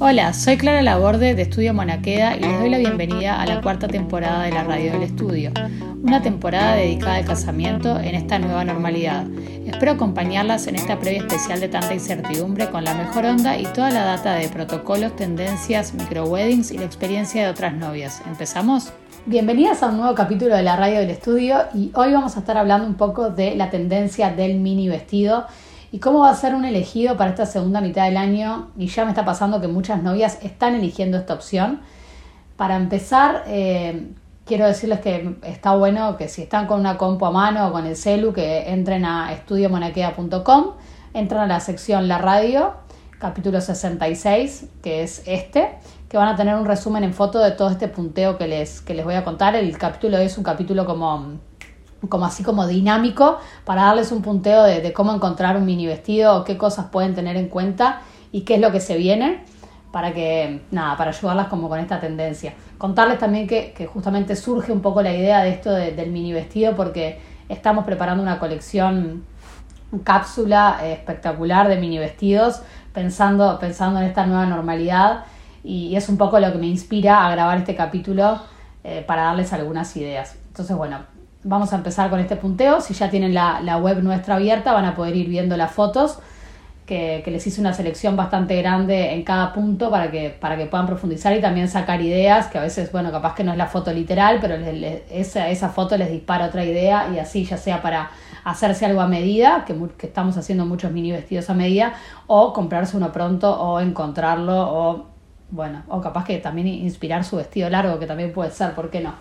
Hola, soy Clara Laborde de Estudio Monaqueda y les doy la bienvenida a la cuarta temporada de la Radio del Estudio, una temporada dedicada al casamiento en esta nueva normalidad. Espero acompañarlas en esta previa especial de tanta incertidumbre con la mejor onda y toda la data de protocolos, tendencias, micro-weddings y la experiencia de otras novias. ¿Empezamos? Bienvenidas a un nuevo capítulo de la Radio del Estudio y hoy vamos a estar hablando un poco de la tendencia del mini vestido y cómo va a ser un elegido para esta segunda mitad del año. Y ya me está pasando que muchas novias están eligiendo esta opción. Para empezar, eh, quiero decirles que está bueno que si están con una compu a mano o con el celu, que entren a estudiomonaquea.com, entran a la sección La Radio, capítulo 66, que es este, que van a tener un resumen en foto de todo este punteo que les, que les voy a contar. El capítulo es un capítulo como como así como dinámico para darles un punteo de, cómo encontrar un mini vestido qué cosas pueden tener en cuenta y qué es lo que se viene para que, nada, para ayudarlas como con esta tendencia. Contarles también que, justamente surge un poco la idea de esto del mini vestido porque estamos preparando una colección cápsula espectacular de mini vestidos pensando, pensando en esta nueva normalidad y, es un poco lo que me inspira a grabar este capítulo eh, para darles algunas ideas. Entonces, bueno, vamos a empezar con este punteo. Si ya tienen la, web nuestra abierta, van a poder ir viendo las fotos, que, les hice una selección bastante grande en cada punto para que, para que puedan profundizar y también sacar ideas, que a veces, bueno, capaz que no es la foto literal, pero esa, esa foto les dispara otra idea y así, ya sea para hacerse algo a medida, que, que estamos haciendo muchos mini vestidos a medida, o comprarse uno pronto, o encontrarlo, o bueno, o capaz que también inspirar su vestido largo, que también puede ser, ¿por qué no?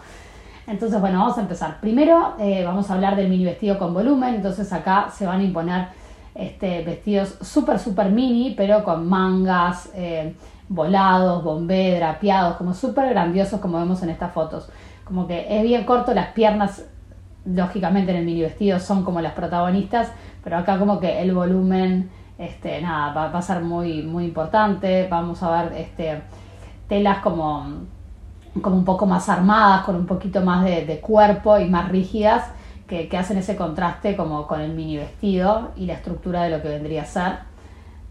Entonces, bueno, vamos a empezar. Primero eh, vamos a hablar del mini vestido con volumen. Entonces acá se van a imponer este, vestidos súper, súper mini, pero con mangas, eh, volados, bombé, drapeados, como súper grandiosos como vemos en estas fotos. Como que es bien corto, las piernas, lógicamente en el mini vestido son como las protagonistas, pero acá como que el volumen, este, nada, va, a ser muy, muy importante. Vamos a ver este, telas como como un poco más armadas, con un poquito más de, cuerpo y más rígidas, que, hacen ese contraste como con el mini vestido y la estructura de lo que vendría a ser.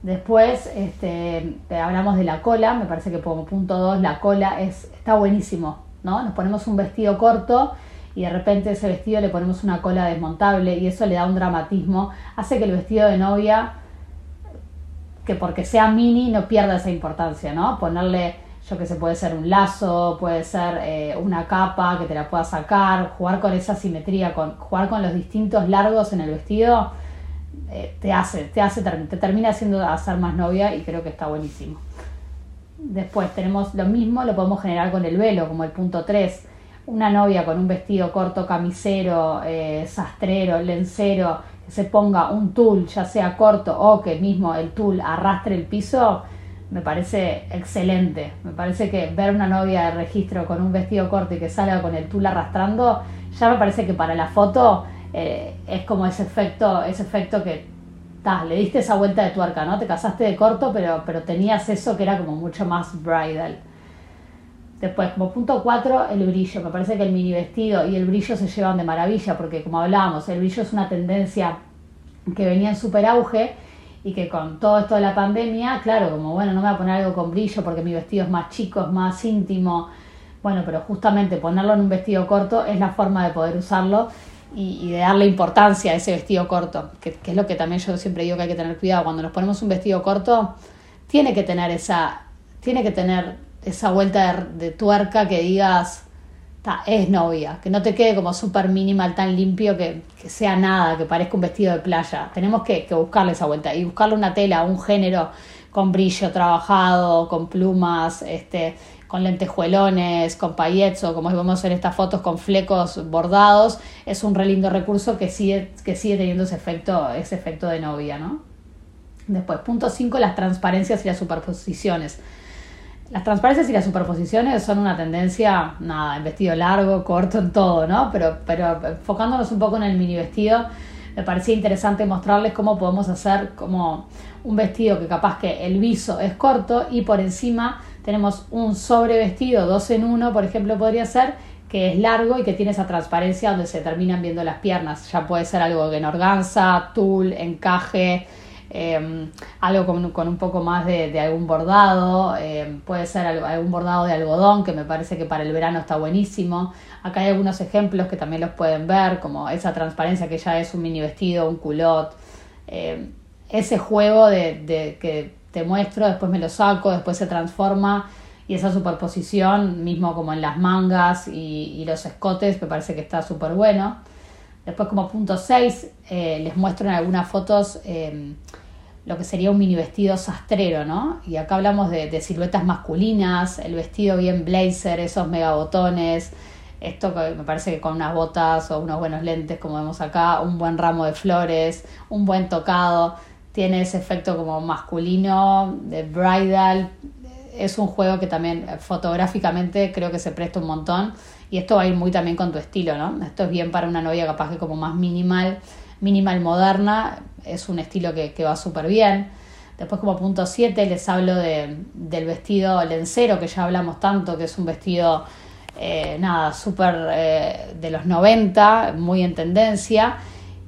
Después este, hablamos de la cola, me parece que como punto 2 la cola es, está buenísimo, ¿no? Nos ponemos un vestido corto y de repente ese vestido le ponemos una cola desmontable y eso le da un dramatismo, hace que el vestido de novia, que porque sea mini no pierda esa importancia, ¿no? Ponerle yo que sé, puede ser un lazo, puede ser eh, una capa que te la puedas sacar, jugar con esa simetría, con, jugar con los distintos largos en el vestido, eh, te hace, te hace, te termina haciendo hacer más novia y creo que está buenísimo. Después tenemos lo mismo, lo podemos generar con el velo, como el punto 3. Una novia con un vestido corto, camisero, eh, sastrero, lencero, que se ponga un tul, ya sea corto o que mismo el tul arrastre el piso, me parece excelente. Me parece que ver una novia de registro con un vestido corto y que salga con el tul arrastrando, ya me parece que para la foto eh, es como ese efecto, ese efecto que le diste esa vuelta de tuerca, ¿no? Te casaste de corto, pero, pero tenías eso que era como mucho más bridal. Después, como punto 4, el brillo. Me parece que el mini vestido y el brillo se llevan de maravilla, porque como hablábamos, el brillo es una tendencia que venía en super auge y que con todo esto de la pandemia, claro, como bueno, no me voy a poner algo con brillo porque mi vestido es más chico, es más íntimo, bueno, pero justamente ponerlo en un vestido corto es la forma de poder usarlo y, de darle importancia a ese vestido corto, que, es lo que también yo siempre digo que hay que tener cuidado, cuando nos ponemos un vestido corto, tiene que tener esa, tiene que tener esa vuelta de tuerca que digas, es novia, que no te quede como súper minimal, tan limpio, que, sea nada, que parezca un vestido de playa. Tenemos que, buscarle esa vuelta y buscarle una tela, un género con brillo trabajado, con plumas, este, con lentejuelones, con paillettes o como vemos en estas fotos con flecos bordados, es un re lindo recurso que sigue, que sigue teniendo ese efecto, ese efecto de novia, ¿no? Después, punto 5, las transparencias y las superposiciones. Las transparencias y las superposiciones son una tendencia, nada, en vestido largo, corto, en todo, ¿no? Pero, pero enfocándonos un poco en el mini vestido, me parecía interesante mostrarles cómo podemos hacer como un vestido que capaz que el viso es corto y por encima tenemos un sobrevestido dos en uno, por ejemplo, podría ser, que es largo y que tiene esa transparencia donde se terminan viendo las piernas. Ya puede ser algo en organza, tul, encaje, Em, algo con, un poco más de, algún bordado, em, puede ser algún bordado de algodón que me parece que para el verano está buenísimo. Acá hay algunos ejemplos que también los pueden ver, como esa transparencia que ya es un mini vestido, un culot. Em, ese juego de, que te muestro, después me lo saco, después se transforma y esa superposición, mismo como en las mangas y, los escotes, me parece que está súper bueno. Después como punto 6, eh, les muestro en algunas fotos lo que sería un mini vestido sastrero, ¿no? Y acá hablamos de, siluetas masculinas, el vestido bien blazer, esos megabotones, esto me parece que con unas botas o unos buenos lentes, como vemos acá, un buen ramo de flores, un buen tocado, tiene ese efecto como masculino, de bridal. Es un juego que también eh, fotográficamente creo que se presta un montón y esto va a ir muy también con tu estilo, ¿no? Esto es bien para una novia capaz que como más minimal, minimal moderna, es un estilo que, va súper bien. Después como punto 7 les hablo de, del vestido lencero, que ya hablamos tanto, que es un vestido, eh, nada, súper eh, de los 90, muy en tendencia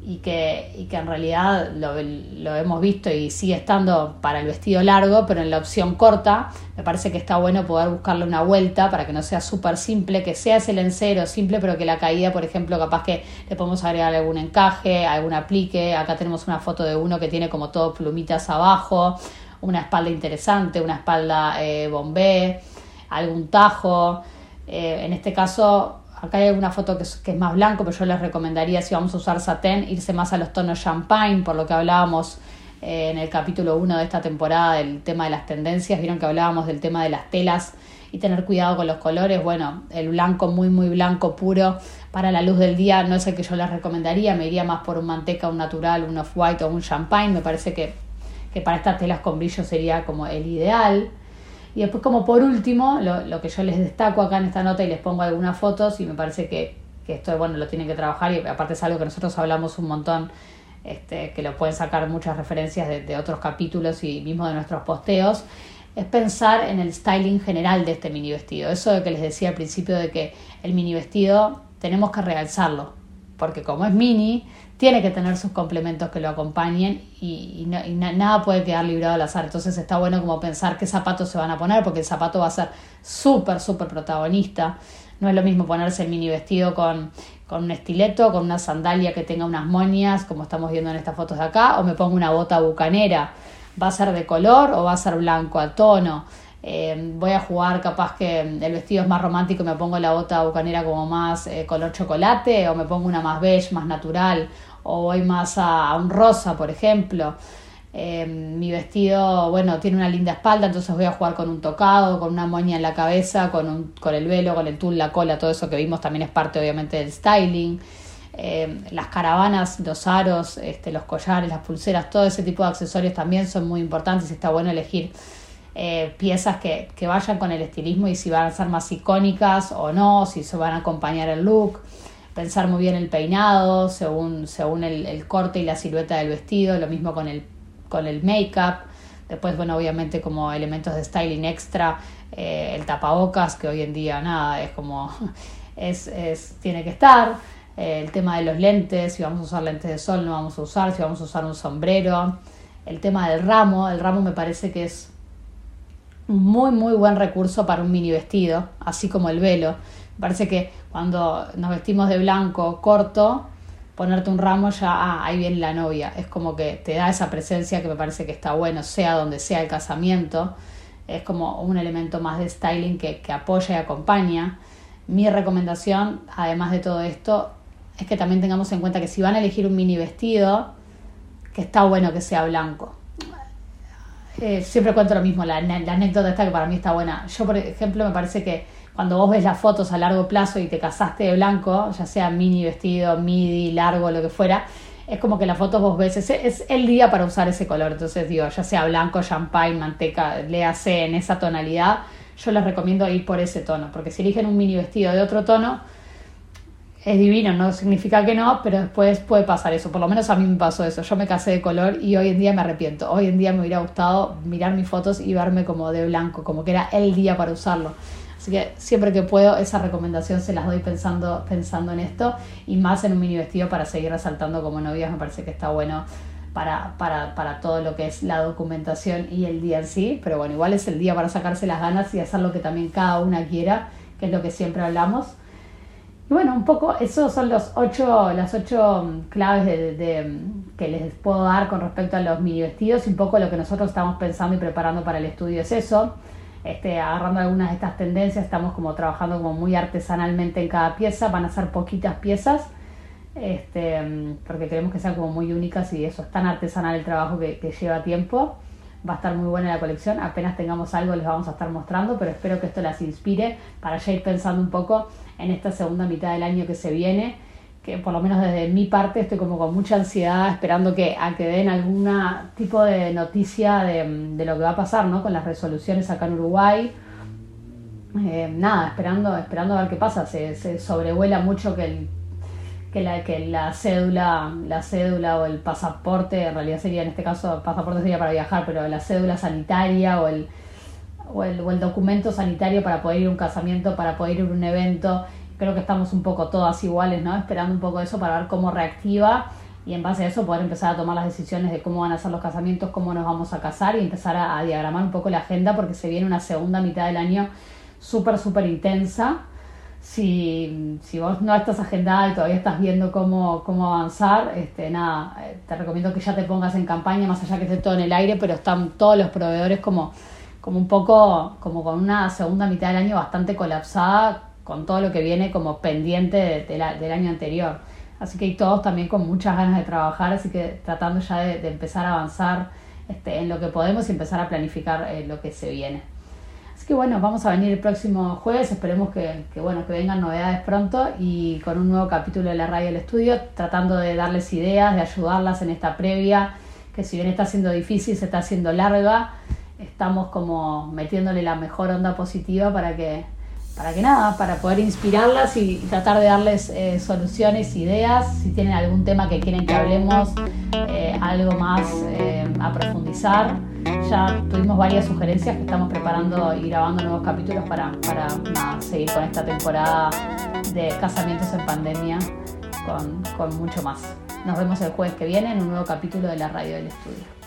y que, y que en realidad lo, hemos visto y sigue estando para el vestido largo, pero en la opción corta me parece que está bueno poder buscarle una vuelta para que no sea súper simple, que sea ese lencero simple, pero que la caída, por ejemplo, capaz que le podemos agregar algún encaje, algún aplique. Acá tenemos una foto de uno que tiene como todo plumitas abajo, una espalda interesante, una espalda eh, bombé, algún tajo. Eh, en este caso Acá hay una foto que es, que es, más blanco, pero yo les recomendaría, si vamos a usar satén, irse más a los tonos champagne, por lo que hablábamos eh, en el capítulo 1 de esta temporada del tema de las tendencias. Vieron que hablábamos del tema de las telas y tener cuidado con los colores. Bueno, el blanco muy, muy blanco, puro, para la luz del día no es el que yo les recomendaría. Me iría más por un manteca, un natural, un off-white o un champagne. Me parece que, que para estas telas con brillo sería como el ideal. Y después como por último, lo, que yo les destaco acá en esta nota y les pongo algunas fotos y me parece que, esto bueno lo tienen que trabajar y aparte es algo que nosotros hablamos un montón, este, que lo pueden sacar muchas referencias de, otros capítulos y mismo de nuestros posteos, es pensar en el styling general de este mini vestido. Eso de que les decía al principio de que el mini vestido tenemos que realzarlo, porque como es mini, tiene que tener sus complementos que lo acompañen y, nada puede quedar librado al azar. Entonces está bueno como pensar qué zapatos se van a poner, porque el zapato va a ser súper, súper protagonista. No es lo mismo ponerse el mini vestido con, con un estileto, con una sandalia que tenga unas moñas, como estamos viendo en estas fotos de acá, o me pongo una bota bucanera. ¿Va a ser de color o va a ser blanco a tono? Eh, voy a jugar capaz que el vestido es más romántico y me pongo la bota bucanera como más eh, color chocolate o me pongo una más beige, más natural o voy más a, un rosa, por ejemplo. Eh, mi vestido, bueno, tiene una linda espalda, entonces voy a jugar con un tocado, con una moña en la cabeza, con, un, con el velo, con el tul, la cola, todo eso que vimos también es parte obviamente del styling. Las caravanas, los aros, este, los collares, las pulseras, todo ese tipo de accesorios también son muy importantes. Está bueno elegir eh, piezas que, que vayan con el estilismo y si van a ser más icónicas o no, si se van a acompañar el look pensar muy bien el peinado según, según el, corte y la silueta del vestido, lo mismo con el, con el make-up. Después, bueno, obviamente como elementos de styling extra, eh, el tapabocas, que hoy en día nada, es como, es, es, tiene que estar. Eh, el tema de los lentes, si vamos a usar lentes de sol, no vamos a usar, si vamos a usar un sombrero. El tema del ramo, el ramo me parece que es muy, muy buen recurso para un mini vestido, así como el velo. Me parece que cuando nos vestimos de blanco corto, ponerte un ramo ya, ah, ahí viene la novia. Es como que te da esa presencia que me parece que está bueno, sea donde sea el casamiento. Es como un elemento más de styling que, que apoya y acompaña. Mi recomendación, además de todo esto, es que también tengamos en cuenta que si van a elegir un mini vestido, que está bueno que sea blanco. Eh, siempre cuento lo mismo, la, la anécdota esta que para mí está buena. Yo, por ejemplo, me parece que cuando vos ves las fotos a largo plazo y te casaste de blanco, ya sea mini vestido, midi, largo, lo que fuera, es como que las fotos vos ves, es, el día para usar ese color. Entonces digo, ya sea blanco, champagne, manteca, léase en esa tonalidad, yo les recomiendo ir por ese tono, porque si eligen un mini vestido de otro tono, es divino, no significa que no, pero después puede pasar eso. Por lo menos a mí me pasó eso. Yo me casé de color y hoy en día me arrepiento. Hoy en día me hubiera gustado mirar mis fotos y verme como de blanco, como que era el día para usarlo. Así que siempre que puedo esa recomendación se las doy pensando, pensando en esto y más en un mini vestido para seguir resaltando como novias me parece que está bueno para, para, para, todo lo que es la documentación y el día en sí, pero bueno, igual es el día para sacarse las ganas y hacer lo que también cada una quiera, que es lo que siempre hablamos. Bueno, un poco, esos son los ocho, las ocho mm, claves de, que les puedo dar con respecto a los mini vestidos y un poco lo que nosotros estamos pensando y preparando para el estudio es eso. Este, agarrando algunas de estas tendencias, estamos como trabajando como muy artesanalmente en cada pieza, van a ser poquitas piezas, este, porque queremos que sean como muy únicas y eso es tan artesanal el trabajo que lleva tiempo. Va a estar muy buena la colección, apenas tengamos algo les vamos a estar mostrando, pero espero que esto las inspire para ya ir pensando un poco en esta segunda mitad del año que se viene, que por lo menos desde mi parte estoy como con mucha ansiedad esperando que a que den algún tipo de noticia de, lo que va a pasar ¿no? con las resoluciones acá en Uruguay. Eh, nada, esperando, esperando a ver qué pasa. Se sobrevuela mucho que el que la, que la cédula, la cédula o el pasaporte, en realidad sería en este caso, pasaporte sería para viajar, pero la cédula sanitaria o el, o el, o el documento sanitario para poder ir a un casamiento, para poder ir a un evento, creo que estamos un poco todas iguales, ¿no? Esperando un poco eso para ver cómo reactiva y en base a eso poder empezar a tomar las decisiones de cómo van a ser los casamientos, cómo nos vamos a casar y empezar a, a diagramar un poco la agenda porque se viene una segunda mitad del año súper, súper intensa si, si vos no estás agendada y todavía estás viendo cómo, cómo avanzar, este, nada, eh, te recomiendo que ya te pongas en campaña, más allá que esté todo en el aire, pero están todos los proveedores como, como un poco, como con una segunda mitad del año bastante colapsada con todo lo que viene como pendiente de, la, del año anterior. Así que hay todos también con muchas ganas de trabajar, así que tratando ya de, empezar a avanzar este, en lo que podemos y empezar a planificar eh, lo que se viene. Que bueno, vamos a venir el próximo jueves, esperemos que, bueno, que vengan novedades pronto y con un nuevo capítulo de la radio del estudio, tratando de darles ideas, de ayudarlas en esta previa, que si bien está siendo difícil, se está haciendo larga, estamos como metiéndole la mejor onda positiva para que, para que nada, para poder inspirarlas y, tratar de darles eh, soluciones, ideas, si tienen algún tema que quieren que hablemos, eh, algo más eh, a profundizar ya tuvimos varias sugerencias que estamos preparando y grabando nuevos capítulos para, para seguir con esta temporada de casamientos en pandemia con, con mucho más. Nos vemos el jueves que viene en un nuevo capítulo de la radio del estudio.